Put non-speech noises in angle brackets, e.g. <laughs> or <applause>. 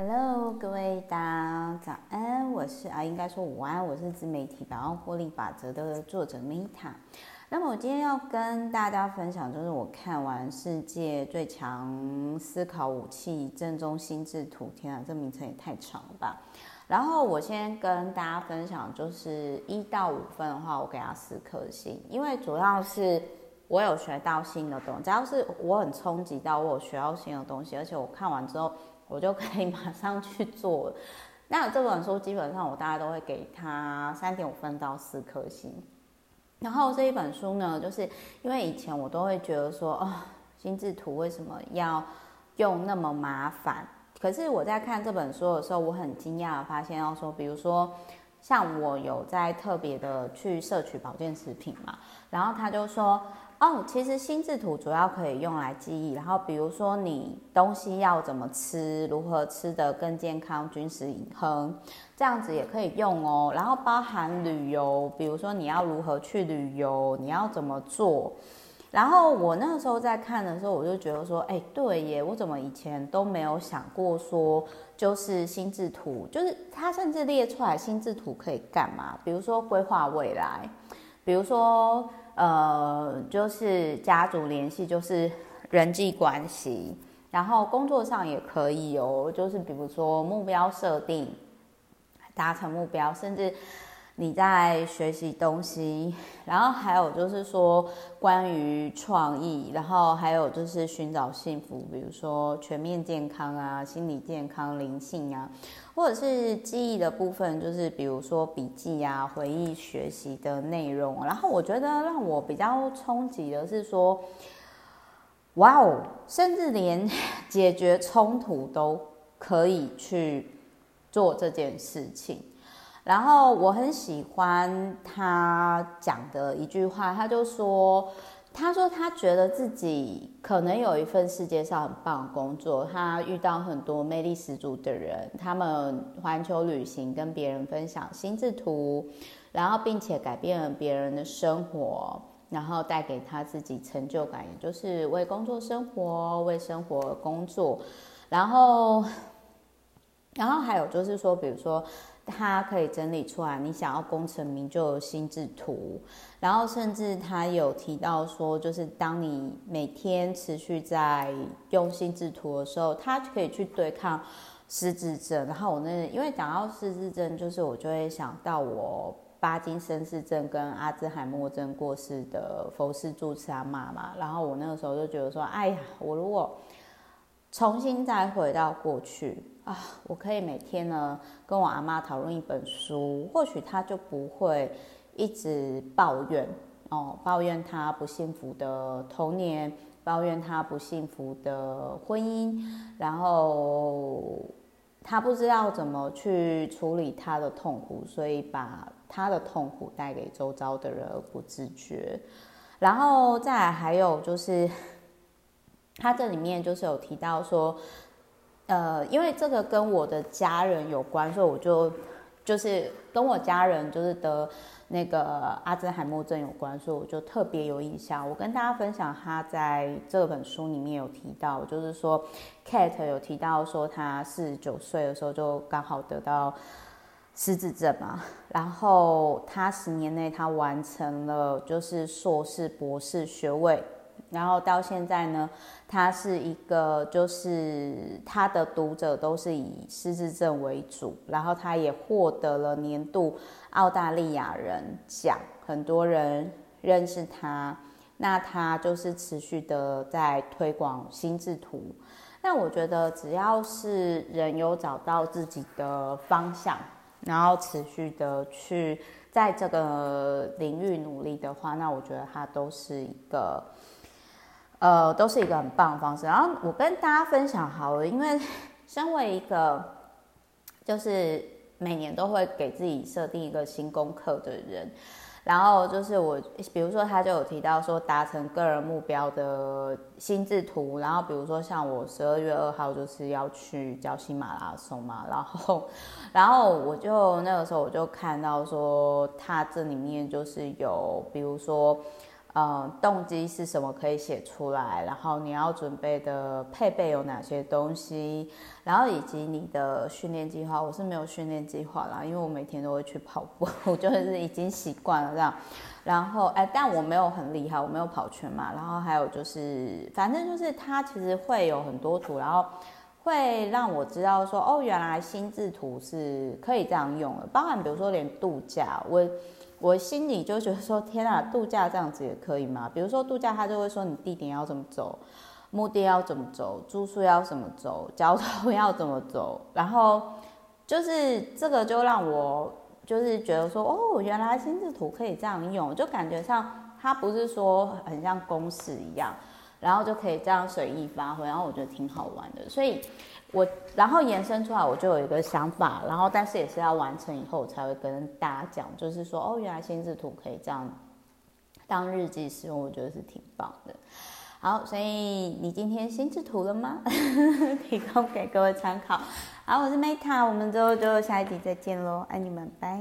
Hello，各位大家早安，我是啊，应该说午安，我是自媒体百万获利法则的作者 Meta。那么我今天要跟大家分享，就是我看完世界最强思考武器正宗心智图，天啊，这名称也太长了吧。然后我先跟大家分享，就是一到五分的话，我给他四颗星，因为主要是我有学到新的东西，只要是我很冲击到我有学到新的东西，而且我看完之后。我就可以马上去做。那这本书基本上我大概都会给他三点五分到四颗星。然后这一本书呢，就是因为以前我都会觉得说，哦，心智图为什么要用那么麻烦？可是我在看这本书的时候，我很惊讶的发现，要说，比如说像我有在特别的去摄取保健食品嘛，然后他就说。哦，其实心智图主要可以用来记忆，然后比如说你东西要怎么吃，如何吃得更健康，均食饮衡，这样子也可以用哦。然后包含旅游，比如说你要如何去旅游，你要怎么做。然后我那个时候在看的时候，我就觉得说，哎，对耶，我怎么以前都没有想过说，就是心智图，就是它甚至列出来心智图可以干嘛？比如说规划未来，比如说。呃，就是家族联系，就是人际关系，然后工作上也可以哦，就是比如说目标设定，达成目标，甚至你在学习东西，然后还有就是说关于创意，然后还有就是寻找幸福，比如说全面健康啊，心理健康、灵性啊。或者是记忆的部分，就是比如说笔记啊、回忆、学习的内容。然后我觉得让我比较冲击的是说，哇哦，甚至连 <laughs> 解决冲突都可以去做这件事情。然后我很喜欢他讲的一句话，他就说。他说：“他觉得自己可能有一份世界上很棒的工作，他遇到很多魅力十足的人，他们环球旅行，跟别人分享心智图，然后并且改变了别人的生活，然后带给他自己成就感，也就是为工作生活，为生活工作，然后，<laughs> 然后还有就是说，比如说。”他可以整理出来，你想要功成名就的心智图，然后甚至他有提到说，就是当你每天持续在用心智图的时候，他可以去对抗失智症。然后我那因为讲到失智症，就是我就会想到我巴金森氏症跟阿兹海默症过世的佛氏住持阿妈嘛，然后我那个时候就觉得说，哎呀，我如果重新再回到过去。啊，我可以每天呢跟我阿妈讨论一本书，或许她就不会一直抱怨哦，抱怨她不幸福的童年，抱怨她不幸福的婚姻，然后她不知道怎么去处理她的痛苦，所以把她的痛苦带给周遭的人而不自觉。然后再来还有就是，他这里面就是有提到说。呃，因为这个跟我的家人有关，所以我就就是跟我家人就是得那个阿兹海默症有关，所以我就特别有印象。我跟大家分享，他在这本书里面有提到，就是说，Kate 有提到说，他四十九岁的时候就刚好得到失智症嘛，然后他十年内他完成了就是硕士、博士学位。然后到现在呢，他是一个，就是他的读者都是以失智症为主，然后他也获得了年度澳大利亚人奖，很多人认识他。那他就是持续的在推广心智图。那我觉得只要是人有找到自己的方向，然后持续的去在这个领域努力的话，那我觉得他都是一个。呃，都是一个很棒的方式。然后我跟大家分享好了，因为 <laughs> 身为一个就是每年都会给自己设定一个新功课的人，然后就是我，比如说他就有提到说达成个人目标的心智图，然后比如说像我十二月二号就是要去礁溪马拉松嘛，然后 <laughs> 然后我就那个时候我就看到说他这里面就是有比如说。呃，动机是什么可以写出来，然后你要准备的配备有哪些东西，然后以及你的训练计划。我是没有训练计划啦，因为我每天都会去跑步，<laughs> 我就是已经习惯了这样。然后，哎，但我没有很厉害，我没有跑圈嘛。然后还有就是，反正就是它其实会有很多图，然后会让我知道说，哦，原来心智图是可以这样用的，包含比如说连度假，我。我心里就觉得说，天啊，<laughs> 度假这样子也可以吗？比如说度假，他就会说你地点要怎么走，目的要怎么走，住宿要怎么走，交通要怎么走，然后就是这个就让我就是觉得说，哦，原来心智图可以这样用，就感觉上它不是说很像公式一样，然后就可以这样随意发挥，然后我觉得挺好玩的，所以。我然后延伸出来，我就有一个想法，然后但是也是要完成以后我才会跟大家讲，就是说哦，原来心智图可以这样当日记使用，我觉得是挺棒的。好，所以你今天心智图了吗？<laughs> 提供给各位参考。好，我是 Meta，我们之后就下一集再见喽，爱你们，拜。